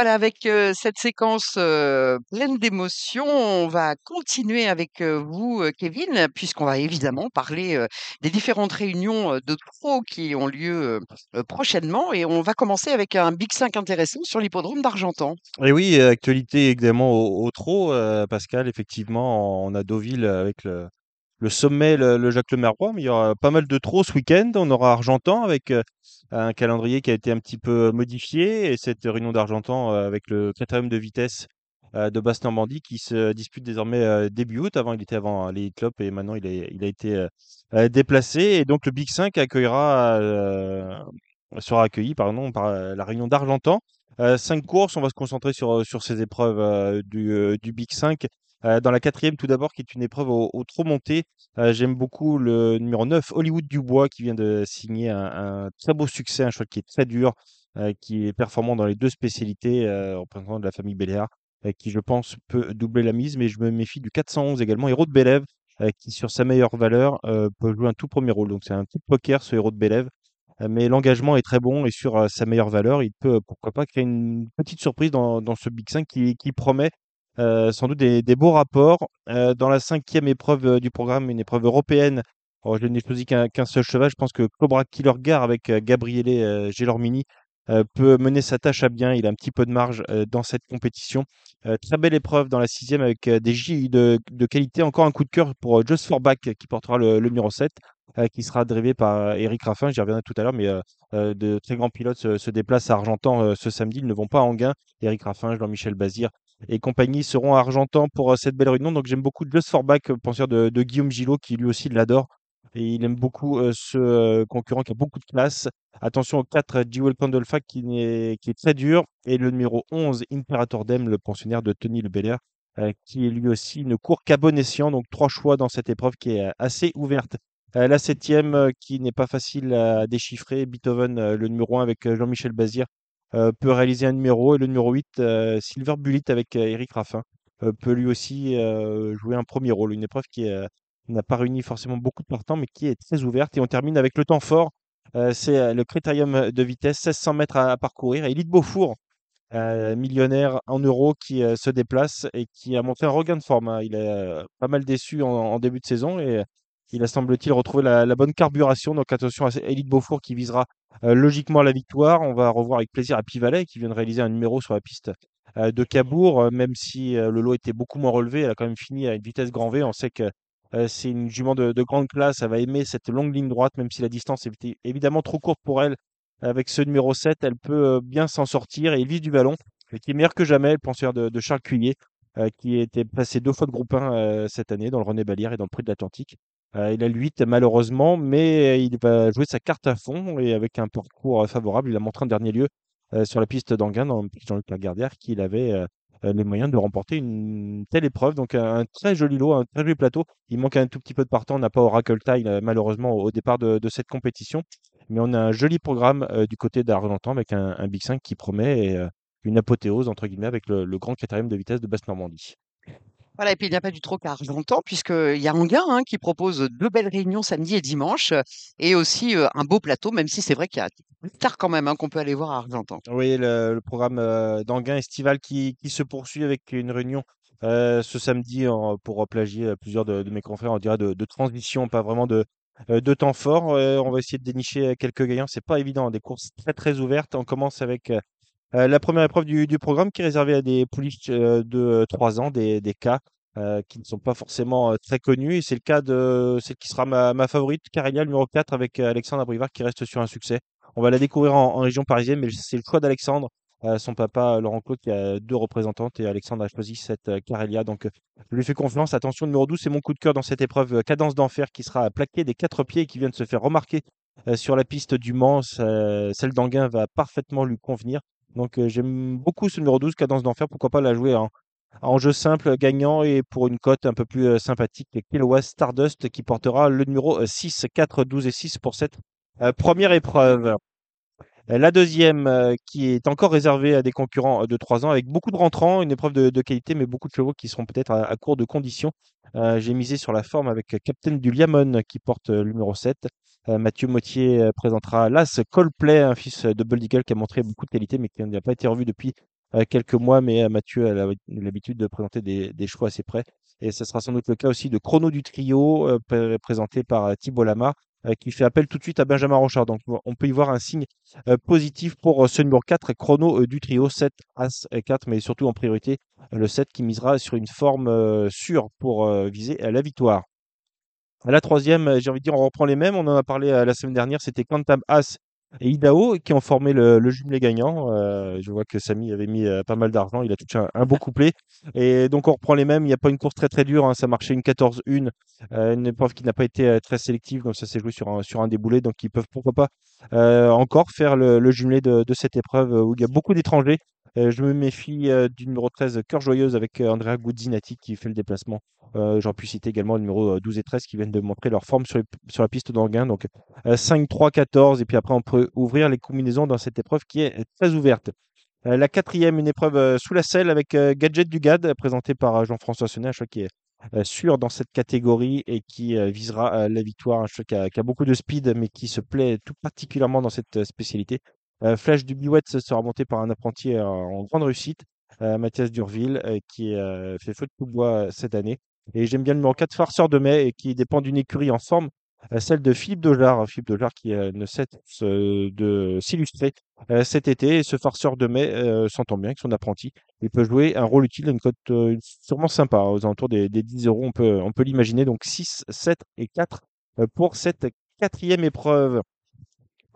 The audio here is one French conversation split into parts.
Voilà, avec, cette séquence, pleine d'émotions, on va continuer avec, vous, Kevin, puisqu'on va évidemment parler, des différentes réunions, de pro qui ont lieu, prochainement et on va commencer avec un Big 5 intéressant sur l'hippodrome d'Argentan. Et oui, actualité évidemment au au Pascal, effectivement, on a Deauville avec le le sommet, le le Jacques Lemerroy, mais il y aura pas mal de trot ce week-end. On aura Argentan avec, heu, un calendrier qui a été un petit peu modifié et cette réunion d'Argentan, heu, avec le critérium de vitesse, heu, de Basse-Normandie qui se dispute désormais, début août. Avant, il était avant l'Elite Club et maintenant il a été, déplacé et donc le Big 5 accueillera, heu, sera accueilli pardon par, la réunion d'Argentan. 5 courses, on va se concentrer sur, sur ces épreuves, du, du Big 5. Dans la quatrième, tout d'abord, qui est une épreuve au trot monté, j'aime beaucoup le numéro 9, Hollywood Dubois, qui vient de signer un très beau succès, un cheval qui est très dur, qui est performant dans les 2 spécialités, représentant de la famille Béléard, qui, je pense, peut doubler la mise. Mais je me méfie du 411 également, Hérault de Bélève, qui, sur sa meilleure valeur, peut jouer un tout premier rôle. Donc c'est un petit poker, ce Hérault de Bélève. Mais l'engagement est très bon et sur, sa meilleure valeur, il peut, pourquoi pas, créer une petite surprise dans ce Big 5 qui qui promet, heu, sans doute des beaux rapports. Heu, dans la cinquième épreuve, heu, du programme, une épreuve européenne, alors je n'ai choisi qu'un seul cheval. Je pense que Cobra Killer Gare avec, Gabriele, Gelormini, peut mener sa tâche à bien. Il a un petit peu de marge, dans cette compétition. Très belle épreuve dans la sixième avec, des J de de qualité. Encore un coup de cœur pour, Just for Back qui portera le numéro 7 heu, qui sera drivé par Éric Raffin, j'y reviendrai tout à l'heure, mais de très grands pilotes se déplacent à Argentan, ce samedi. Ils ne vont pas à Enghien. Éric Raffin, Jean-Michel Bazir et compagnie seront à Argentan pour, heu, cette belle réunion. Donc j'aime beaucoup Just for Back, penseur de Guillaume Gillot, qui lui aussi l'adore et il aime beaucoup, heu, ce, concurrent qui a beaucoup de classe. Attention au 4, Jewel Candlefac qui n'est qui est très dur et le numéro 11, Imperator Dem, le pensionnaire de Tony Le Belair, qui est lui aussi ne court qu'à bon escient. Donc 3 choix dans cette épreuve qui est, assez ouverte. La septième, qui n'est pas facile à déchiffrer, Beethoven, le numéro 1 avec, Jean-Michel Bazir, peut réaliser un numéro et le numéro 8, heu, Silver Bullet avec, heu, Éric Raffin, peut lui aussi, jouer un premier rôle. Une épreuve qui, n'a pas réuni forcément beaucoup de partants, mais qui est très ouverte et on termine avec le temps fort. C'est, le critérium, de vitesse, 1600 mètres à parcourir. Élite Beaufour, millionnaire en euros qui, se déplace et qui a montré un regain de forme, hein. Il est, pas mal déçu en début de saison et il a semble-t-il retrouvé la la bonne carburation. Donc attention à Élite Beaufour qui visera, heu, logiquement la victoire. On va revoir avec plaisir Happy Valley qui vient de réaliser un numéro sur la piste, heu, de Cabourg. Heu, même si, le lot était beaucoup moins relevé, elle a quand même fini à une vitesse grand V. On sait que, c'est une jument de de grande classe. Elle va aimer cette longue ligne droite, même si la distance était évidemment trop courte pour elle. Avec ce numéro 7, elle peut, bien s'en sortir et il vise du ballon et qui est meilleur que jamais, le penseur de de Charles Cuillet, heu, qui était passé 2 fois de groupe 1, heu, cette année dans le René Ballière et dans le Prix de l'Atlantique. Heu, il a le 8 malheureusement, mais il va jouer sa carte à fond et avec un parcours, heu, favorable. Il a montré en dernier lieu, sur la piste le prix Jean-Luc Lagardère, qu'il avait, les moyens de remporter une telle épreuve. Donc un très joli lot, un très joli plateau. Il manque un tout petit peu de partants. On n'a pas Oracle Tile, heu, malheureusement au départ de cette compétition. Mais on a un joli programme, du côté d'Argentan avec un Big 5 qui promet une apothéose entre guillemets avec le grand critérium de vitesse de Basse-Normandie. Voilà et puis il n'y a pas du qu'à Argentan puisqu'il y a Enghien, hein, qui propose, 2 belles réunions samedi et dimanche, et aussi, un beau plateau, même si c'est vrai qu'il y a tard quand même, hein, qu'on peut aller voir à Argentan. Oui, le programme, d'Enghien estival qui se poursuit avec une réunion, ce samedi pour plagier, plusieurs de mes confrères, on dirait de de transition, pas vraiment de, de temps fort. On va essayer de dénicher, quelques gagnants. C'est pas évident, des courses très, très ouvertes. On commence avec, la première épreuve du du programme qui est réservée à des pouliches, heu, de 3 ans, des des heu, qui ne sont pas forcément, très connus et c'est le cas de celle qui sera ma ma favorite, Carélia, numéro 4 avec, Alexandre Abrivard qui reste sur un succès. On va la découvrir en en région parisienne, mais c'est le choix d'Alexandre, heu, son papa Laurent Claude qui a 2 représentantes et Alexandre a choisi cette, Carélia donc je lui fais confiance. Attention, numéro 12, c'est mon coup de cœur dans cette épreuve, Cadence d'enfer qui sera plaqué des 4 pieds et qui vient de se faire remarquer, sur la piste du Mans. Ce celle d'Enghien va parfaitement lui convenir. Donc heu, j'aime beaucoup ce numéro 12, Cadence d'enfer. Pourquoi pas la jouer en en jeu simple, gagnant et pour une cote un peu plus, heu, sympathique, Kilowatt Stardust qui portera le numéro, heu, 6, 4, 12 et 6 pour cette, 1 épreuve. La deuxième, e qui est encore réservée à des concurrents, heu, de 3 ans avec beaucoup de rentrants, une épreuve de qualité, mais beaucoup de chevaux qui seront peut-être à court de conditions. Heu, j'ai misé sur la forme avec Captain du Liamon qui porte, le numéro 7. Heu, Mathieu Mottier, présentera l'As Coldplay, un fils de Bold qui a montré beaucoup de qualité, mais qui n'a pas été revu depuis euh, quelques mois, mais euh, Mathieu a l'habitude de présenter des, des choix assez près. Et ce sera sans doute le cas aussi de Chrono du trio, euh, pré- présenté par euh, Thibaut Lamar, euh, qui fait appel tout de suite à Benjamin Rochard. Donc on peut y voir un signe euh, positif pour euh, ce numéro 4, Chrono euh, du trio, 7, As et 4, mais surtout en priorité euh, le 7 qui misera sur une forme euh, sûre pour euh, viser la victoire. La troisième, euh, j'ai envie de dire, on reprend les mêmes. On en a parlé euh, la semaine dernière. C'était Quantam As et Idaho qui ont formé le, le jumelé gagnant. Euh, je vois que Samy avait mis euh, pas mal d'argent. Il a touché un, beau couplet. Et donc, on reprend les mêmes. Il n'y a pas une course très très dure. hein. Ça marchait une 14-1. euh, une épreuve qui n'a pas été très sélective. Donc, ça s'est joué sur un, sur un déboulé. Donc, ils peuvent pourquoi pas encore faire le, le jumelé de, cette épreuve où il y a beaucoup d'étrangers. Euh, je me méfie euh, du numéro 13, Cœur Joyeuse, avec euh, Andrea Guzzinati qui fait le déplacement. Euh, J'en puis citer également le numéro euh, 12 et 13 qui viennent de montrer leur forme sur, la piste d'Anguin. Donc euh, 5, 3, 14. Et puis après, on peut ouvrir les combinaisons dans cette épreuve qui est euh, très ouverte. Euh, la quatrième, une épreuve euh, sous la selle avec euh, Gadget du GAD, présenté par euh, Jean-François un choix qui est euh, sûr dans cette catégorie et qui euh, visera euh, la victoire. Un choix qui a, beaucoup de speed, mais qui se plaît tout particulièrement dans cette euh, spécialité. Euh, Flash du Biouette sera monté par un apprenti euh, en grande réussite, euh, Mathias Durville, qui fait feu de tout bois cette année. Et j'aime bien le numéro 4, Farceur de mai, qui dépend d'une écurie en forme, euh, celle de Philippe Dojar. Philippe Dojar qui ne cesse de s'illustrer cet été. Et ce farceur de mai s'entend bien avec son apprenti. Il peut jouer un rôle utile, une cote sûrement sympa, aux alentours des, des 10 euros, on peut, on peut l'imaginer. Donc 6, 7 et 4 euh, pour cette quatrième épreuve.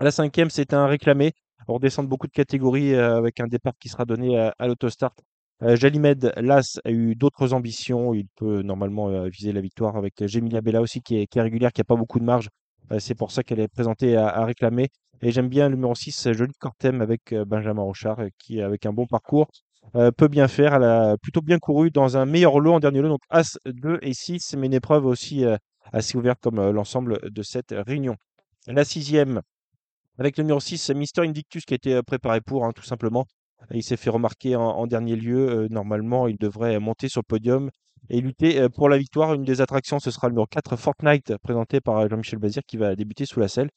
La cinquième, c'est un réclamé. On redescend de beaucoup de catégories euh, avec un départ qui sera donné à, à l'autostart. Euh, Jalimed Las a eu d'autres ambitions. Il peut normalement euh, viser la victoire avec Gemilia Bella aussi qui est, régulière, qui n'a pas beaucoup de marge. Euh, c'est pour ça qu'elle est présentée à, réclamer. Et j'aime bien le numéro 6, Joli Cortem avec euh, Benjamin Rochard, euh, qui, avec un bon parcours, euh, peut bien faire. Elle a plutôt bien couru dans un meilleur lot en dernier lot. Donc As 2 et 6, mais une épreuve aussi euh, assez ouverte comme euh, l'ensemble de cette réunion. La sixième, avec le numéro 6, Mister Invictus qui a été euh, préparé pour, hein, tout simplement. Il s'est fait remarquer en, dernier lieu. Euh, normalement, il devrait monter sur le podium et lutter euh, pour la victoire. Une des attractions, ce sera le numéro 4, Fortnite, présenté par Jean-Michel Bazir, qui va débuter sous la selle.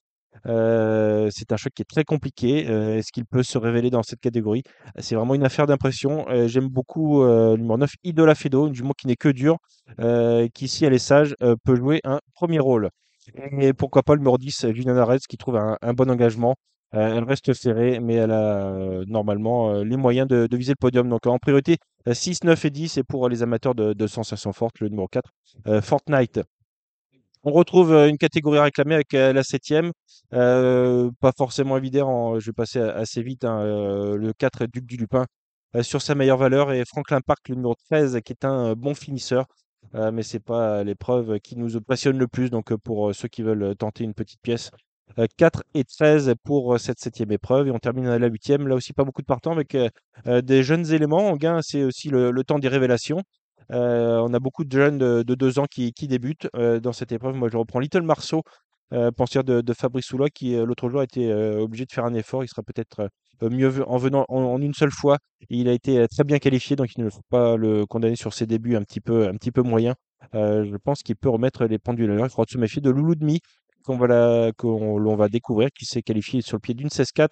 C'est un choc qui est très compliqué. Est-ce qu'il peut se révéler dans cette catégorie? C'est vraiment une affaire d'impression. J'aime beaucoup le numéro 9, Idola Fedo, du mot qui n'est que dur, qui, si elle est sage, peut jouer un premier rôle. Et pourquoi pas le numéro 10, Juliana Arez, qui trouve un, bon engagement. Euh, elle reste ferrée, mais elle a euh, normalement euh, les moyens de, viser le podium. Donc en priorité, euh, 6, 9 et 10. Et pour les amateurs de, de sensations fortes, le numéro 4, euh, Fortnite. On retrouve une catégorie réclamée avec la septième. Pas forcément évident, je vais passer assez vite. hein, le 4, Duc du Lupin, sur sa meilleure valeur. Et Franklin Park, le numéro 13, qui est un bon finisseur. Euh, mais c'est pas l'épreuve qui nous passionne le plus. Donc euh, pour euh, ceux qui veulent euh, tenter une petite pièce, euh, 4 et 13 pour euh, cette septième épreuve. Et on termine à la huitième. Là aussi, pas beaucoup de partants avec euh, euh, des jeunes éléments. En gain, c'est aussi le, temps des révélations. Euh, on a beaucoup de jeunes de, de deux ans qui, qui débutent euh, dans cette épreuve. Moi, je reprends Little Marceau, euh, pensière de, de Fabrice Soulois, qui euh, l'autre jour a été euh, obligé de faire un effort. Il sera peut-être euh, mieux en venant en, une seule fois. Il a été euh, très bien qualifié, donc il ne faut pas le condamner sur ses débuts un petit peu, un petit peu moyens. Euh, je pense qu'il peut remettre les pendules à l'heure. Il faudra se méfier de Loulou Demi, qu'on va, l'on va découvrir, qui s'est qualifié sur le pied d'une 16-4.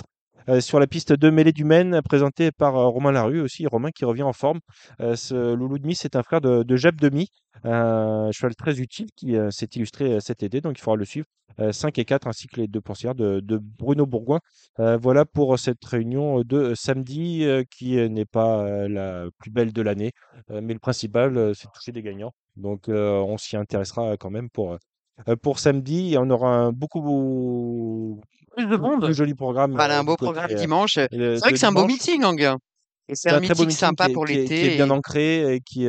Euh, sur la piste de mêlée du Maine, présenté par euh, Romain Larue aussi, Romain qui revient en forme. Euh, ce Loulou Demi, c'est un frère de, de Jeb Demi, un cheval très utile qui s'est illustré cet été, donc il faudra le suivre. Euh, 5 et 4 ainsi que les deux pensières de, de Bruno Bourgoin. Voilà pour cette réunion de samedi qui n'est pas la plus belle de l'année, mais le principal, c'est de toucher des gagnants. Donc on s'y intéressera quand même pour, euh, pour samedi. Et on aura un beaucoup, Plus de beaucoup plus monde. joli programme Voilà, euh, un beau côté programme euh, dimanche. C'est vrai que c'est un beau meeting, Anguin. Et c'est un un très beau meeting meeting qui sympa pour qui est- qui est l'été. bien et- ancré et qui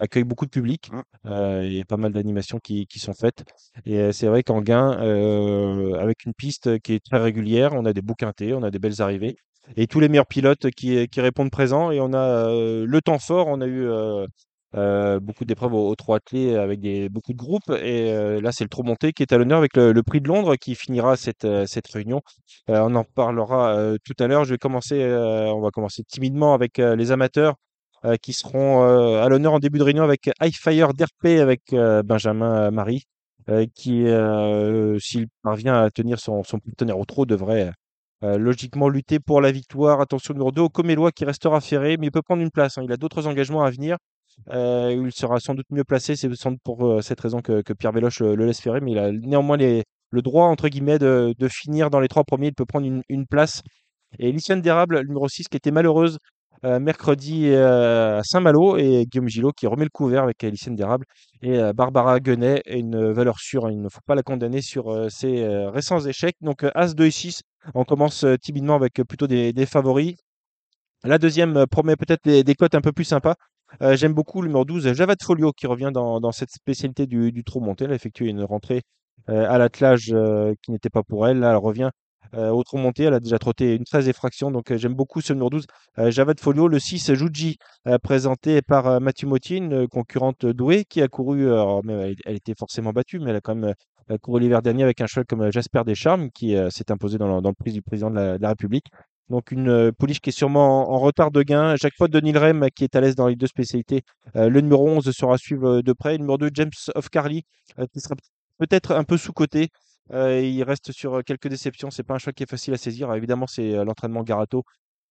accueille beaucoup de public. Mmh. Euh, il y a pas mal d'animations qui, qui sont faites. Et c'est vrai qu'en gain, euh, avec une piste qui est très régulière, on a des beaux quintés, on a des belles arrivées. Et tous les meilleurs pilotes qui, qui répondent présents. Et on a euh, le temps fort. On a eu euh, beaucoup d'épreuves au, au trot attelé avec beaucoup de groupes. Et euh, là, c'est le trot monté qui est à l'honneur avec le, prix de Londres qui finira cette, euh, réunion. On en parlera tout à l'heure. Je vais commencer, on va commencer timidement avec les amateurs qui seront à l'honneur en début de réunion avec High Fire d'RP avec Benjamin Marie, qui, s'il parvient à tenir son, son partenaire au trot, devrait logiquement lutter pour la victoire. Attention, numéro 2, Okomeloa qui restera ferré, mais il peut prendre une place. hein. Il a d'autres engagements à venir. Euh, il sera sans doute mieux placé. C'est sans doute pour euh, cette raison que, Pierre Véloche le laisse ferrer, mais il a néanmoins le droit, entre guillemets, de, finir dans les trois premiers. Il peut prendre une, place. Et Lyciane Dérable, le numéro 6, qui était malheureuse euh, mercredi à Saint-Malo, et Guillaume Gillot qui remet le couvert avec Lyciane Dérable. Et Barbara Guenet une valeur sûre. hein. Il ne faut pas la condamner sur ses récents échecs. Donc, As 2 et 6, on commence timidement avec plutôt des, favoris. La deuxième promet peut-être des, des cotes un peu plus sympas. Euh, J'aime beaucoup le numéro 12, Javad Folio, qui revient dans, cette spécialité du, du trot monté. Elle a effectué une rentrée euh, à l'attelage euh, qui n'était pas pour elle. Là, elle revient euh, au trot monté. Elle a déjà trotté une 13 effraction. Donc, euh, j'aime beaucoup ce numéro 12, euh, Javad Folio. Le 6, Juji, euh, présenté par euh, Mathieu Motti, une concurrente douée qui a couru. euh, alors, elle, elle était forcément battue, mais elle a quand même euh, couru l'hiver dernier avec un cheval comme euh, Jasper Descharmes, qui euh, s'est imposé dans, le- prix du président de la République. Donc une euh, pouliche qui est sûrement en, retard de gain. Jacques Pot de Nilrem qui est à l'aise dans les deux spécialités. Euh, le numéro 11 sera à suivre euh, de près. Le numéro 2, James of Carly, euh, qui sera peut-être un peu sous-coté. Euh, il reste sur euh, quelques déceptions. C'est pas un choix qui est facile à saisir. Évidemment, c'est euh, l'entraînement Garato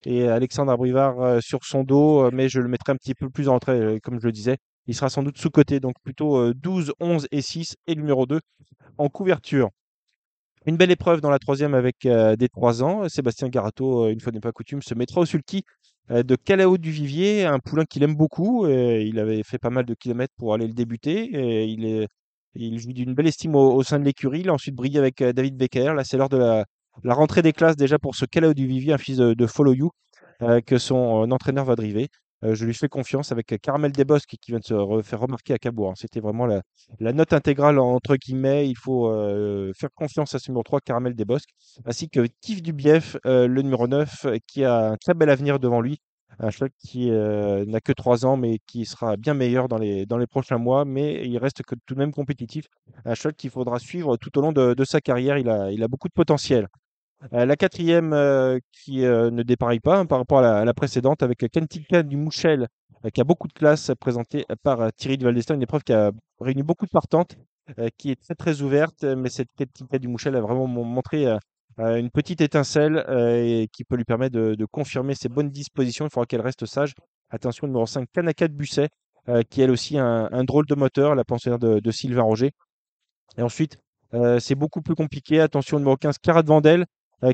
et Alexandre Abrivard euh, sur son dos, euh, mais je le mettrai un petit peu plus en retrait, euh, comme je le disais. Il sera sans doute sous-coté, donc plutôt euh, 12, 11 et 6 et le numéro 2 en couverture. Une belle épreuve dans la troisième avec euh, des 3 ans. Sébastien Garato, euh, une fois n'est pas coutume, se mettra au sulky euh, de Calao du Vivier, un poulain qu'il aime beaucoup. il avait fait pas mal de kilomètres pour aller le débuter. Il est, jouit d'une belle estime au, sein de l'écurie. Il a ensuite brillé avec David Becker. Là, c'est l'heure de la, rentrée des classes déjà pour ce Calao du Vivier, un fils de, de Follow You, que son entraîneur va driver. Euh, je lui fais confiance avec euh, Caramel Desbosques qui vient de se re- faire remarquer à Cabourg. hein. C'était vraiment la, note intégrale entre guillemets. Il faut euh, faire confiance à ce numéro 3, Caramel Desbosques, ainsi que Kif Dubief, le numéro 9, euh, qui a un très bel avenir devant lui. Un cheval qui n'a que 3 ans, mais qui sera bien meilleur dans les, prochains mois. Mais il reste que tout de même compétitif. Un cheval qu'il faudra suivre tout au long de, sa carrière. Il a beaucoup de potentiel. Euh, la quatrième euh, qui euh, ne dépareille pas hein, par rapport à la, à la précédente avec Kentika du Mouchel qui a beaucoup de classe présentée par Thierry de Valdestin, une épreuve qui a réuni beaucoup de partantes, qui est très très ouverte, mais cette Kentika du Mouchel a vraiment mon- montré une petite étincelle et qui peut lui permettre de, de confirmer ses bonnes dispositions. Il faudra qu'elle reste sage. Attention, numéro 5, Kanaka de Busset, qui elle aussi un, un drôle de moteur, la pensionnaire de, de Sylvain Roger. Et ensuite, euh, c'est beaucoup plus compliqué. Attention, numéro 15, Carat Vandel,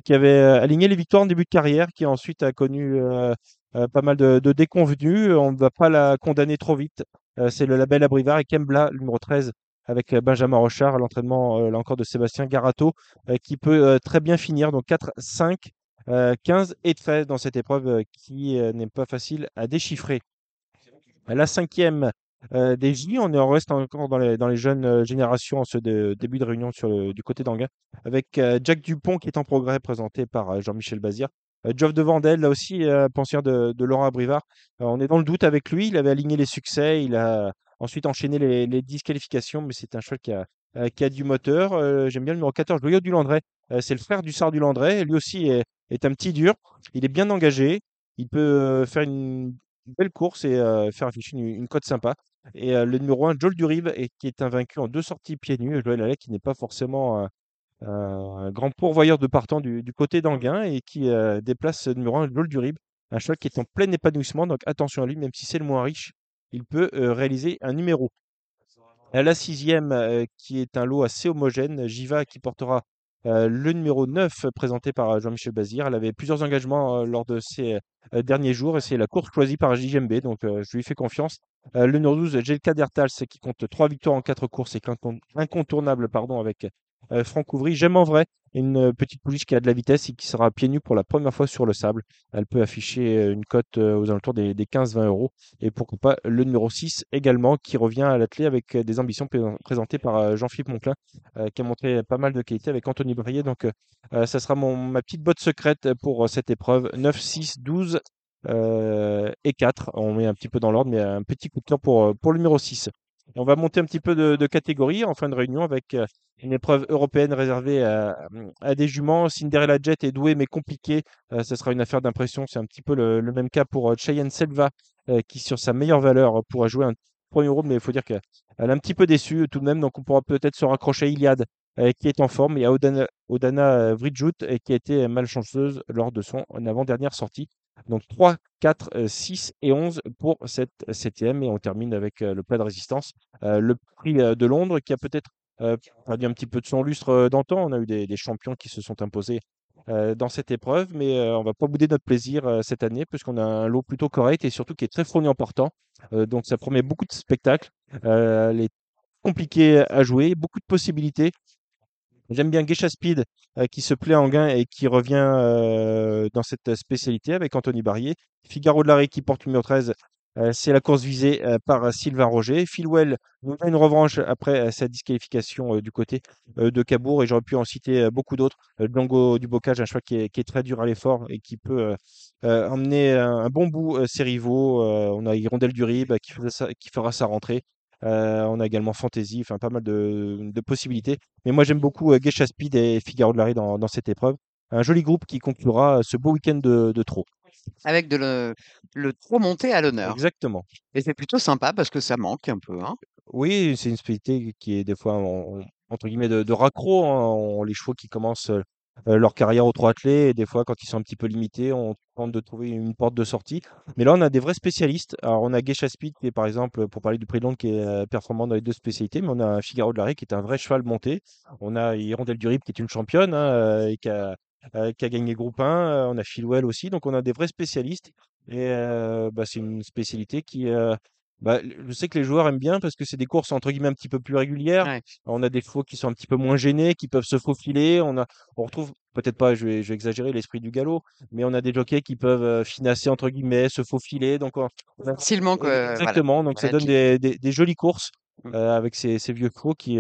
qui avait euh, aligné les victoires en début de carrière, qui ensuite a connu euh, euh, pas mal de, de déconvenues. On ne va pas la condamner trop vite. Euh, c'est le label Abrivard et Kembla, numéro 13, avec euh, Benjamin Rochard, l'entraînement euh, là encore de Sébastien Garato, euh, qui peut euh, très bien finir. Donc 4, 5, euh, 15 et 13 dans cette épreuve euh, qui euh, n'est pas facile à déchiffrer. La cinquième euh, des J, on est- on reste encore dans les, jeunes euh, générations en ce début de réunion sur du côté d'Anguin, avec euh, Jack Dupont qui est en progrès, présenté par euh, Jean-Michel Bazir. Geoff de Vandel, là aussi, pensionnaire de, de Laurent Abrivard. Euh, on est dans le doute avec lui. Il avait aligné les succès. Il a ensuite enchaîné les, les disqualifications, mais c'est un cheval qui a, du moteur. J'aime bien le numéro 14, Loyau du Landré. C'est le frère du Sard du Landré. Lui aussi est, un petit dur. Il est bien engagé. Il peut faire une belle course et faire afficher une cote sympa. Et le numéro 1, Joel Durive, qui est invaincu en deux sorties pieds nus. Joël Allais, qui n'est pas forcément un grand pourvoyeur de partants du, côté d'Anguin et qui déplace ce numéro 1, Joel Durive, un cheval qui est en plein épanouissement. Donc attention à lui, même si c'est le moins riche, il peut réaliser un numéro. À la sixième, qui est un lot assez homogène, Jiva qui portera euh, le numéro 9 présenté par euh, Jean-Michel Bazir. Elle avait plusieurs engagements euh, lors de ces derniers jours et c'est la course choisie par JMB, donc je lui fais confiance. Le numéro 12, Jelka Dertals, qui compte 3 victoires en 4 courses et est incon- incontournable pardon, avec euh, Franck Ouvry. J'aime en vrai une euh, petite pouliche qui a de la vitesse et qui sera pieds nus pour la première fois sur le sable. Elle peut afficher euh, une cote aux alentours des, des 15-20 euros. Et pourquoi pas le numéro 6 également, qui revient à l'atelier avec des ambitions pré- présentées par Jean-Philippe Monclin, qui a montré pas mal de qualité avec Anthony Brier. Donc, ça sera ma petite botte secrète pour cette épreuve. 9, 6, 12 euh, et 4. On met un petit peu dans l'ordre, mais un petit coup de cœur pour, pour le numéro 6. Et on va monter un petit peu de, de catégorie en fin de réunion avec euh, une épreuve européenne réservée à, à des juments. Cinderella Jet est doué mais compliqué. Euh, ce sera une affaire d'impression. C'est un petit peu le, même cas pour euh, Cheyenne Selva qui, sur sa meilleure valeur, pourra jouer un premier rôle. Mais il faut dire qu'elle est un petit peu déçue tout de même. Donc on pourra peut-être se raccrocher à Iliad qui est en forme. Y a Odana, Odana euh, qui a été malchanceuse lors de son avant-dernière sortie. Donc 3, 4, 6 et 11 pour cette septième. Et on termine avec le plat de résistance. le prix de Londres qui a peut-être perdu un petit peu de son lustre d'antan. On a eu des, champions qui se sont imposés dans cette épreuve, mais on va pas bouder notre plaisir cette année puisqu'on a un lot plutôt correct et surtout qui est très fourni en portant. donc ça promet beaucoup de spectacles. les compliqué à jouer, beaucoup de possibilités. J'aime bien Geisha Speed qui se plaît en gain et qui revient dans cette spécialité avec Anthony Barrier. Figaro de l'arrêt qui porte le numéro 13 euh, c'est la course visée euh, par Sylvain Roger. Philwell nous a une revanche après euh, sa disqualification du côté de Cabourg et j'aurais pu en citer beaucoup d'autres. Django du Bocage, un choix qui est, très dur à l'effort et qui peut emmener un, bon bout ses rivaux. on a Hirondelle du Rib qui, fera sa rentrée. On a également Fantasy, enfin pas mal de, possibilités. Mais moi j'aime beaucoup Geisha Speed et Figaro de Larry dans, dans cette épreuve. Un joli groupe qui conclura ce beau week-end de, de trop. Avec de le le trop monté à l'honneur Exactement. et c'est plutôt sympa parce que ça manque un peu, hein? Oui, c'est une spécialité qui est des fois entre guillemets «de de raccro», hein. les chevaux qui commencent, leur carrière au trot attelé et des fois quand ils sont un petit peu limités, on tente de trouver une porte de sortie. Mais là, on a des vrais spécialistes. Alors on a Geisha Speed qui est par exemple, pour parler du prix de Londres, qui est, performant dans les deux spécialités, mais on a Figaro de Larrey qui est un vrai cheval monté. On a Hirondelle du Rip qui est une championne, hein, et qui a euh, qui a gagné groupe 1. Euh, on a Philwell aussi. Donc, on a des vrais spécialistes. Et euh, bah, c'est une spécialité qui. Bah, je sais que les joueurs aiment bien parce que c'est des courses entre guillemets un petit peu plus régulières. On a des chevaux qui sont un petit peu moins gênés, qui peuvent se faufiler. On a, on retrouve peut-être pas, je vais, je vais exagérer l'esprit du galop, mais on a des jockeys qui peuvent finasser entre guillemets, se faufiler. Donc on, facilement exactement. Donc ça donne des, des, des, jolies courses. Mmh. avec ces, ces, vieux chevaux qui,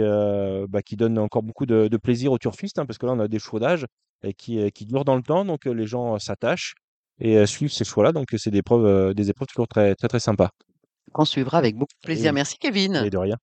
bah, qui donnent encore beaucoup de, de plaisir aux turfistes, hein, parce que là on a des chevaux d'âge et qui, qui durent dans le temps, donc les gens s'attachent et suivent ces choix-là. Donc c'est des, preuves, des épreuves toujours très, très, très sympas. On suivra avec beaucoup de plaisir. Merci Kevin. Et de rien.